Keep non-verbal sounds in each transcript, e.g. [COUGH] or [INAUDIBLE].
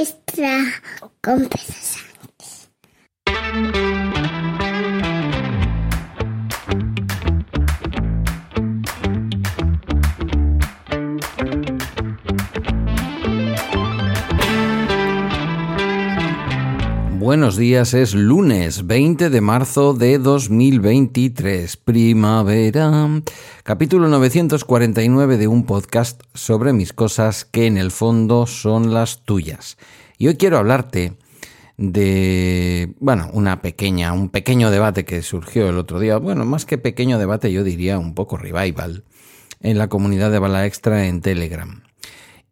extra con Buenos días, es lunes 20 de marzo de 2023, primavera, capítulo 949 de un podcast sobre mis cosas que en el fondo son las tuyas. Y hoy quiero hablarte de, bueno, una pequeña, un pequeño debate que surgió el otro día, bueno, más que pequeño debate, yo diría un poco revival, en la comunidad de Bala Extra en Telegram.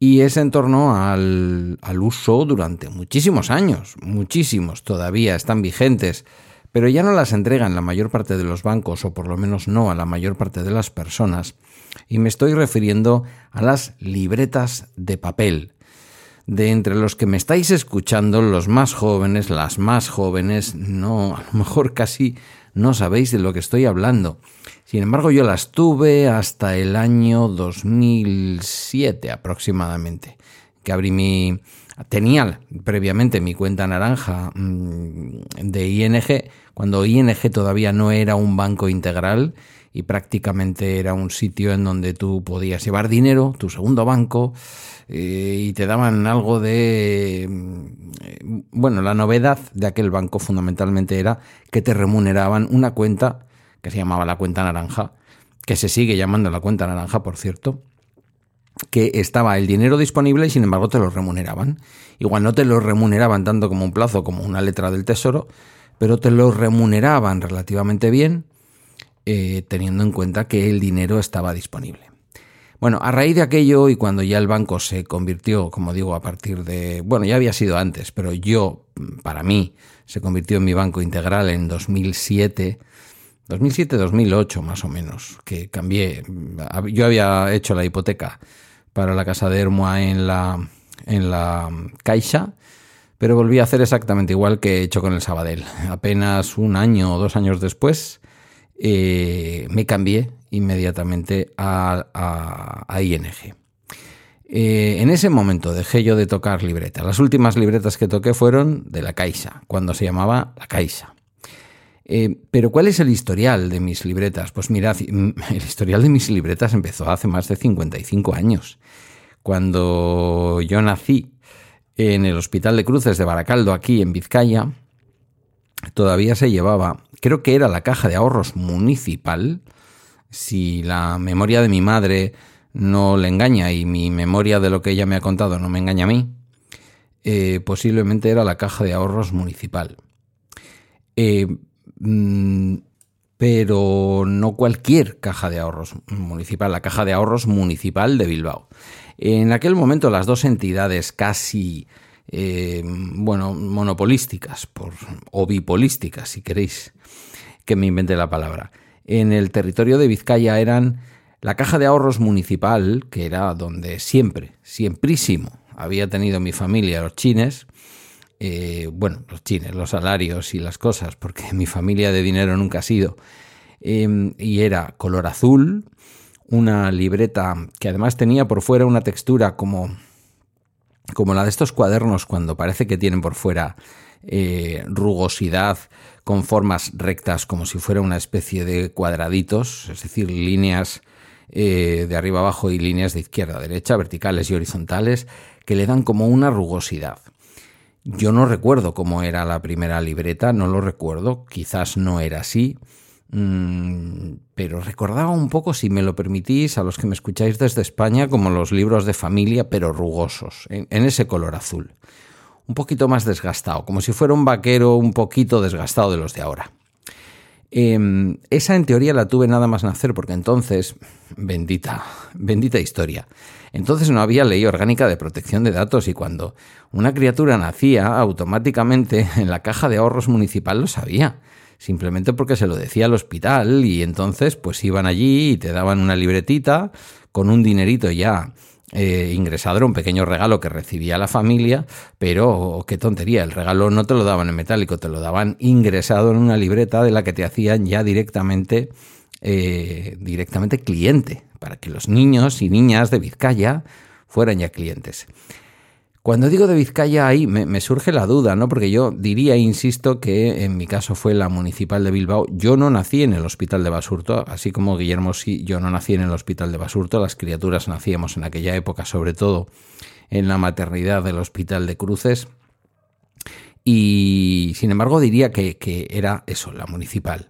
Y es en torno al, uso durante muchísimos años, muchísimos todavía están vigentes, pero ya no las entregan la mayor parte de los bancos, o por lo menos no a la mayor parte de las personas, y me estoy refiriendo a las libretas de papel. De entre los que me estáis escuchando, los más jóvenes, las más jóvenes, no, a lo mejor casi no sabéis de lo que estoy hablando. Sin embargo, yo las tuve hasta el año 2007 aproximadamente, que abrí mi... Tenía previamente mi cuenta naranja mm, de ING, cuando ING todavía no era un banco integral y prácticamente era un sitio en donde tú podías llevar dinero, tu segundo banco, eh, y te daban algo de... Mm, bueno, la novedad de aquel banco fundamentalmente era que te remuneraban una cuenta que se llamaba la cuenta naranja, que se sigue llamando la cuenta naranja, por cierto, que estaba el dinero disponible y sin embargo te lo remuneraban. Igual no te lo remuneraban tanto como un plazo, como una letra del tesoro, pero te lo remuneraban relativamente bien, eh, teniendo en cuenta que el dinero estaba disponible. Bueno, a raíz de aquello y cuando ya el banco se convirtió, como digo, a partir de, bueno, ya había sido antes, pero yo, para mí, se convirtió en mi banco integral en 2007, 2007-2008 más o menos, que cambié. Yo había hecho la hipoteca para la casa de Hermoa en la, en la Caixa, pero volví a hacer exactamente igual que he hecho con el Sabadell. Apenas un año o dos años después eh, me cambié inmediatamente a, ING. Eh, en ese momento dejé yo de tocar libreta. Las últimas libretas que toqué fueron de la Caixa, cuando se llamaba la Caixa. Eh, pero ¿cuál es el historial de mis libretas? Pues mirad, [LAUGHS] el historial de mis libretas empezó hace más de 55 años. Cuando yo nací en el Hospital de Cruces de Baracaldo, aquí en Vizcaya, todavía se llevaba, creo que era la caja de ahorros municipal, si la memoria de mi madre no le engaña y mi memoria de lo que ella me ha contado no me engaña a mí, eh, posiblemente era la caja de ahorros municipal. Eh, mm, pero no cualquier caja de ahorros municipal, la caja de ahorros municipal de Bilbao. En aquel momento las dos entidades casi, eh, bueno, monopolísticas o bipolísticas, si queréis que me invente la palabra, en el territorio de Vizcaya eran la caja de ahorros municipal, que era donde siempre, siemprísimo, había tenido mi familia los chines, eh, bueno, los chines, los salarios y las cosas, porque [LAUGHS] mi familia de dinero nunca ha sido, em, y era color azul, una libreta que además tenía por fuera una textura como, como la de estos cuadernos cuando parece que tienen por fuera eh, rugosidad con formas rectas como si fuera una especie de cuadraditos, es decir, líneas eh, de arriba abajo y líneas de izquierda a derecha, verticales y horizontales, que le dan como una rugosidad. Yo no recuerdo cómo era la primera libreta, no lo recuerdo, quizás no era así, mm, pero recordaba un poco, si me lo permitís, a los que me escucháis desde España, como los libros de familia, pero rugosos, en ese color azul un poquito más desgastado, como si fuera un vaquero un poquito desgastado de los de ahora. Em, esa en teoría la tuve nada más nacer porque entonces, bendita, bendita historia, entonces no había ley orgánica de protección de datos y cuando una criatura nacía, automáticamente [LAUGHS] en la caja de ahorros municipal lo sabía, simplemente porque se lo decía al hospital y entonces pues iban allí y te daban una libretita con un dinerito ya eh, ingresado un pequeño regalo que recibía la familia, pero oh, qué tontería, el regalo no te lo daban en metálico, te lo daban ingresado en una libreta de la que te hacían ya directamente, eh, directamente cliente, para que los niños y niñas de Vizcaya fueran ya clientes. Cuando digo de Vizcaya ahí me, surge la duda, ¿no? Porque yo diría, insisto, que en mi caso fue la municipal de Bilbao. Yo no nací en el hospital de Basurto, así como Guillermo sí, yo no nací en el hospital de Basurto. Las criaturas nacíamos en aquella época, sobre todo en la maternidad del hospital de Cruces. Y sin embargo diría que, que era eso, la municipal.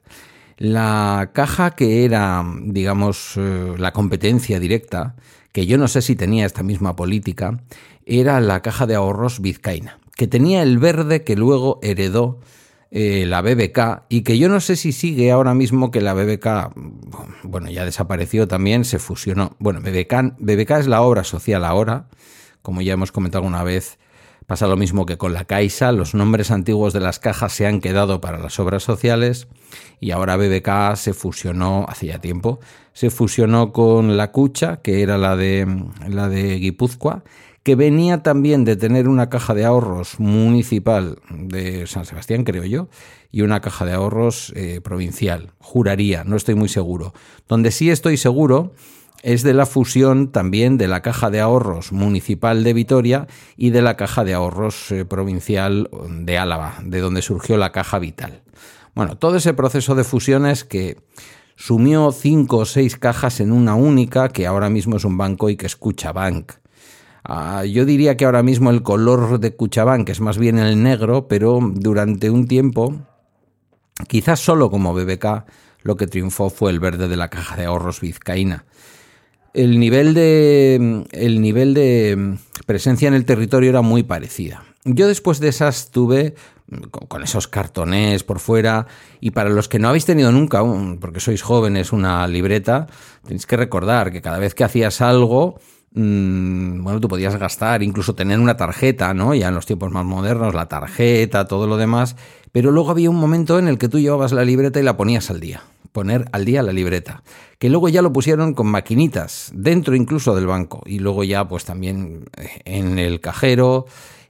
La caja que era, digamos, eh, la competencia directa, que yo no sé si tenía esta misma política, era la caja de ahorros vizcaína, que tenía el verde que luego heredó eh, la BBK y que yo no sé si sigue ahora mismo que la BBK, bueno, ya desapareció también, se fusionó. Bueno, BBK, BBK es la obra social ahora, como ya hemos comentado alguna vez, pasa lo mismo que con la Caixa, los nombres antiguos de las cajas se han quedado para las obras sociales y ahora BBK se fusionó hacía tiempo, se fusionó con la Cucha, que era la de la de Guipúzcoa que venía también de tener una caja de ahorros municipal de San Sebastián, creo yo, y una caja de ahorros eh, provincial. Juraría, no estoy muy seguro. Donde sí estoy seguro es de la fusión también de la caja de ahorros municipal de Vitoria y de la caja de ahorros eh, provincial de Álava, de donde surgió la caja vital. Bueno, todo ese proceso de fusiones que sumió cinco o seis cajas en una única, que ahora mismo es un banco y que escucha Bank. Ah, yo diría que ahora mismo el color de que es más bien el negro, pero durante un tiempo, quizás solo como BBK, lo que triunfó fue el verde de la caja de ahorros vizcaína. El nivel de, el nivel de presencia en el territorio era muy parecida. Yo después de esas tuve con esos cartones por fuera y para los que no habéis tenido nunca, porque sois jóvenes, una libreta, tenéis que recordar que cada vez que hacías algo, Mm, bueno, tú podías gastar, incluso tener una tarjeta, ¿no? Ya en los tiempos más modernos, la tarjeta, todo lo demás, pero luego había un momento en el que tú llevabas la libreta y la ponías al día, poner al día la libreta, que luego ya lo pusieron con maquinitas, dentro incluso del banco, y luego ya pues también eh, en el cajero,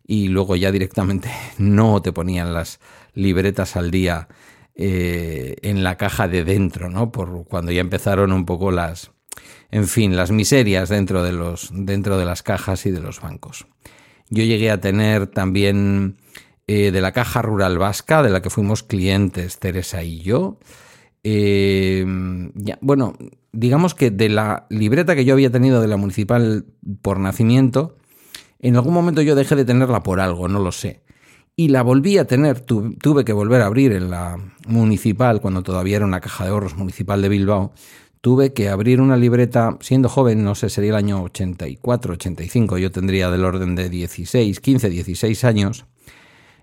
y luego ya directamente [LAUGHS] no te ponían las libretas al día eh, en la caja de dentro, ¿no? Por cuando ya empezaron un poco las en fin, las miserias dentro de, los, dentro de las cajas y de los bancos. Yo llegué a tener también eh, de la Caja Rural Vasca, de la que fuimos clientes Teresa y yo. Eh, bueno, digamos que de la libreta que yo había tenido de la municipal por nacimiento, en algún momento yo dejé de tenerla por algo, no lo sé. Y la volví a tener, tuve que volver a abrir en la municipal, cuando todavía era una caja de ahorros municipal de Bilbao, tuve que abrir una libreta, siendo joven, no sé, sería el año 84, 85, yo tendría del orden de 16, 15, 16 años,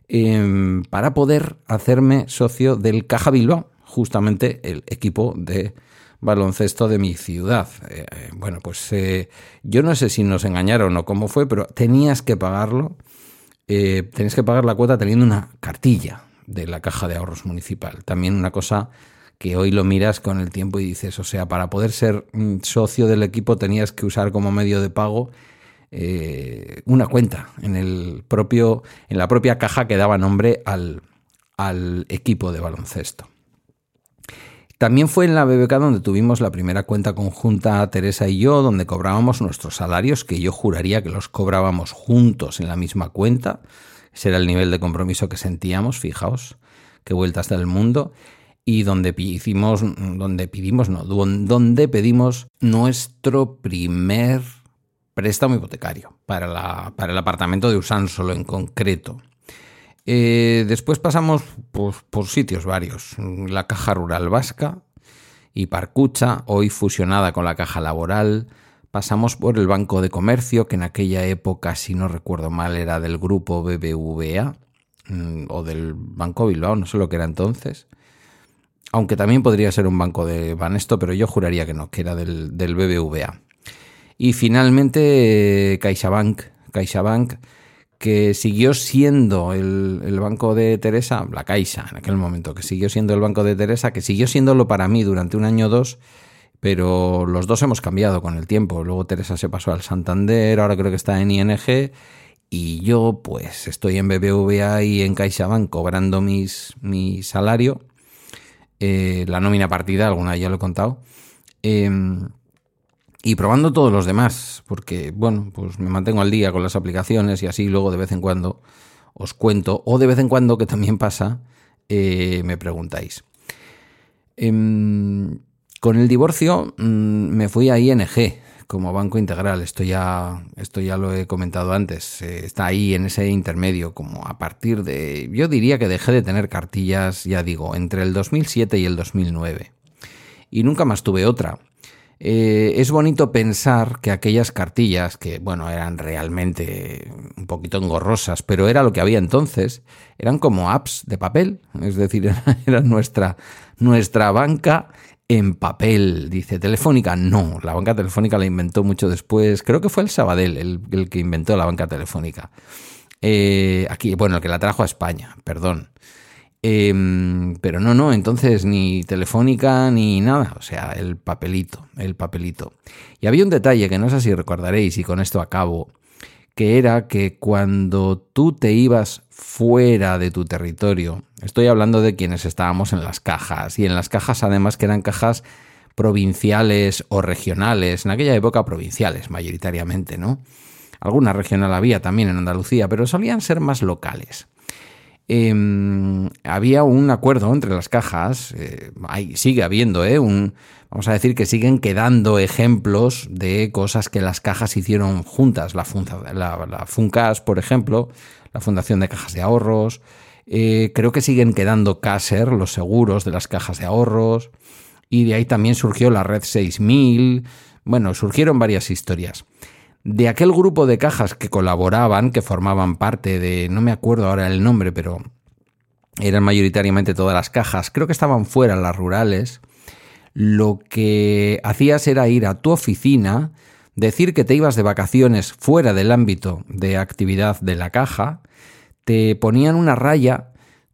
em, para poder hacerme socio del Caja Bilbao, justamente el equipo de baloncesto de mi ciudad. Eh, bueno, pues eh, yo no sé si nos engañaron o cómo fue, pero tenías que pagarlo, eh, tenías que pagar la cuota teniendo una cartilla de la caja de ahorros municipal. También una cosa que hoy lo miras con el tiempo y dices, o sea, para poder ser mm, socio del equipo tenías que usar como medio de pago eh, una cuenta en el propio, en la propia caja que daba nombre al, al equipo de baloncesto. También fue en la BBK donde tuvimos la primera cuenta conjunta Teresa y yo, donde cobrábamos nuestros salarios, que yo juraría que los cobrábamos juntos en la misma cuenta. Ese era el nivel de compromiso que sentíamos, fijaos, qué vuelta hasta el mundo y donde pedimos, donde pedimos, no, donde pedimos nuestro primer préstamo hipotecario para, la, para el apartamento de solo en concreto. Eh, después pasamos por, por, sitios varios. La Caja Rural Vasca y Parcucha, hoy fusionada con la Caja Laboral. Pasamos por el Banco de Comercio, que en aquella época, si no recuerdo mal, era del grupo BBVA mm, o del Banco Bilbao, no sé lo que era entonces aunque también podría ser un banco de Banesto, pero yo juraría que no, que era del, BBVA. Y finalmente CaixaBank, CaixaBank que siguió siendo el, banco de Teresa, la Caixa en aquel momento, que siguió siendo el banco de Teresa, que siguió siéndolo para mí durante un año o dos, pero los dos hemos cambiado con el tiempo. Luego Teresa se pasó al Santander, ahora creo que está en ING, y yo pues estoy en BBVA y en CaixaBank cobrando mis, mi salario eh, la nómina partida, alguna ya lo he contado. Em, y probando todos los demás, porque bueno, pues me mantengo al día con las aplicaciones y así luego de vez en cuando os cuento, o de vez en cuando, que también pasa, eh, me preguntáis. Em, con el divorcio mm, me fui a ING como banco integral, esto ya, ya lo he comentado antes, eh, está ahí en ese intermedio, como a partir de, yo diría que dejé de tener cartillas, ya digo, entre el 2007 y el 2009. Y nunca más tuve otra. Eh, es bonito pensar que aquellas cartillas, que bueno, eran realmente un poquito engorrosas, pero era lo que había entonces, eran como apps de papel, es decir, [LAUGHS] era nuestra, nuestra banca en papel. Dice, Telefónica, no, la banca telefónica la inventó mucho después, creo que fue el Sabadell el, que inventó la banca telefónica. Eh, aquí, bueno, el que la trajo a España, perdón. Em, pero no, no, entonces ni telefónica ni nada, o sea, el papelito, el papelito. Y había un detalle que no sé si recordaréis y con esto acabo, que era que cuando tú te ibas fuera de tu territorio, estoy hablando de quienes estábamos en las cajas, y en las cajas además que eran cajas provinciales o regionales, en aquella época provinciales mayoritariamente, ¿no? Alguna regional había también en Andalucía, pero solían ser más locales. Em, había un acuerdo entre las cajas, eh, sigue habiendo, eh, vamos a decir que siguen quedando ejemplos de cosas que las cajas hicieron juntas, la, la, FUNCAS, por ejemplo, la Fundación de Cajas de Ahorros, eh, creo que siguen quedando CASER, los seguros de las cajas de ahorros, y de ahí también surgió la Red 6000, bueno, surgieron varias historias de aquel grupo de cajas que colaboraban, que formaban parte de, no me acuerdo ahora el nombre, pero eran mayoritariamente todas las cajas, creo que estaban fuera las rurales, lo que hacías era ir a tu oficina, decir que te ibas de vacaciones fuera del ámbito de actividad de la caja, te ponían una raya,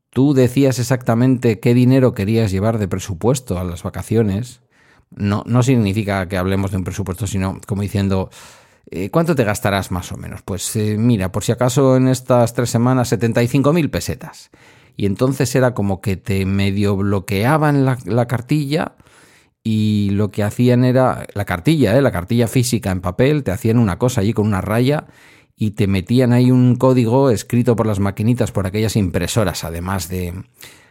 tú decías exactamente qué dinero querías llevar de presupuesto a las vacaciones, no, no significa que hablemos de un presupuesto, sino como diciendo, eh, ¿Cuánto te gastarás más o menos? Pues eh, mira, por si acaso en estas tres semanas 75.000 pesetas. Y entonces era como que te medio bloqueaban la, cartilla y lo que hacían era la cartilla, ¿eh? la cartilla física en papel, te hacían una cosa allí con una raya y te metían ahí un código escrito por las maquinitas, por aquellas impresoras, además de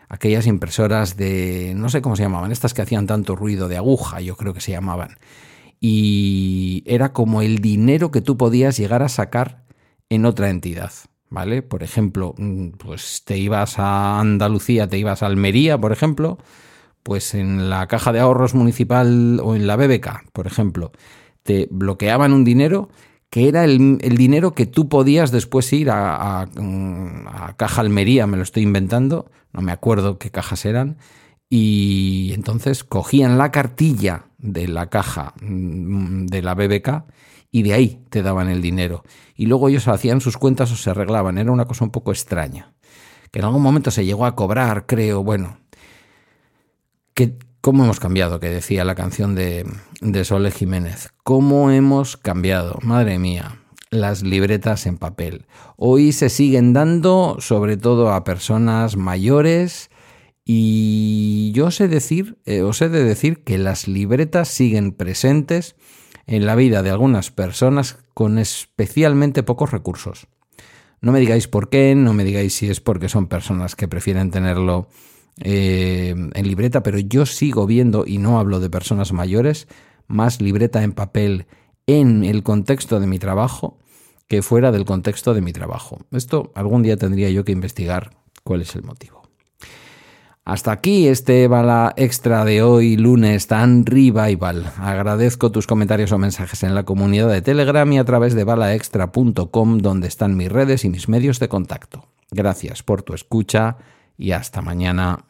aquellas impresoras de, no sé cómo se llamaban, estas que hacían tanto ruido de aguja, yo creo que se llamaban y era como el dinero que tú podías llegar a sacar en otra entidad. ¿Vale? Por ejemplo, mm, pues te ibas a Andalucía, te ibas a Almería, por ejemplo, pues en la caja de ahorros municipal o en la BBK, por ejemplo, te bloqueaban un dinero que era el, dinero que tú podías después ir a, a, Caja Almería, me lo estoy inventando, no me acuerdo qué cajas eran, y entonces cogían la cartilla de la caja mm, de la BBK y de ahí te daban el dinero. Y luego ellos hacían sus cuentas o se arreglaban. Era una cosa un poco extraña. Que en algún momento se llegó a cobrar, creo. Bueno, que, ¿cómo hemos cambiado? Que decía la canción de, de Sole Jiménez. ¿Cómo hemos cambiado? Madre mía las libretas en papel. Hoy se siguen dando sobre todo a personas mayores y yo sé decir, eh, os he de decir que las libretas siguen presentes en la vida de algunas personas con especialmente pocos recursos. No me digáis por qué, no me digáis si es porque son personas que prefieren tenerlo eh, en libreta, pero yo sigo viendo, y no hablo de personas mayores, más libreta en papel en el contexto de mi trabajo que fuera del contexto de mi trabajo. Esto algún día tendría yo que investigar cuál es el motivo. Hasta aquí este bala extra de hoy, lunes, tan revival. Agradezco tus comentarios o mensajes en la comunidad de Telegram y a través de balaextra.com, donde están mis redes y mis medios de contacto. Gracias por tu escucha y hasta mañana.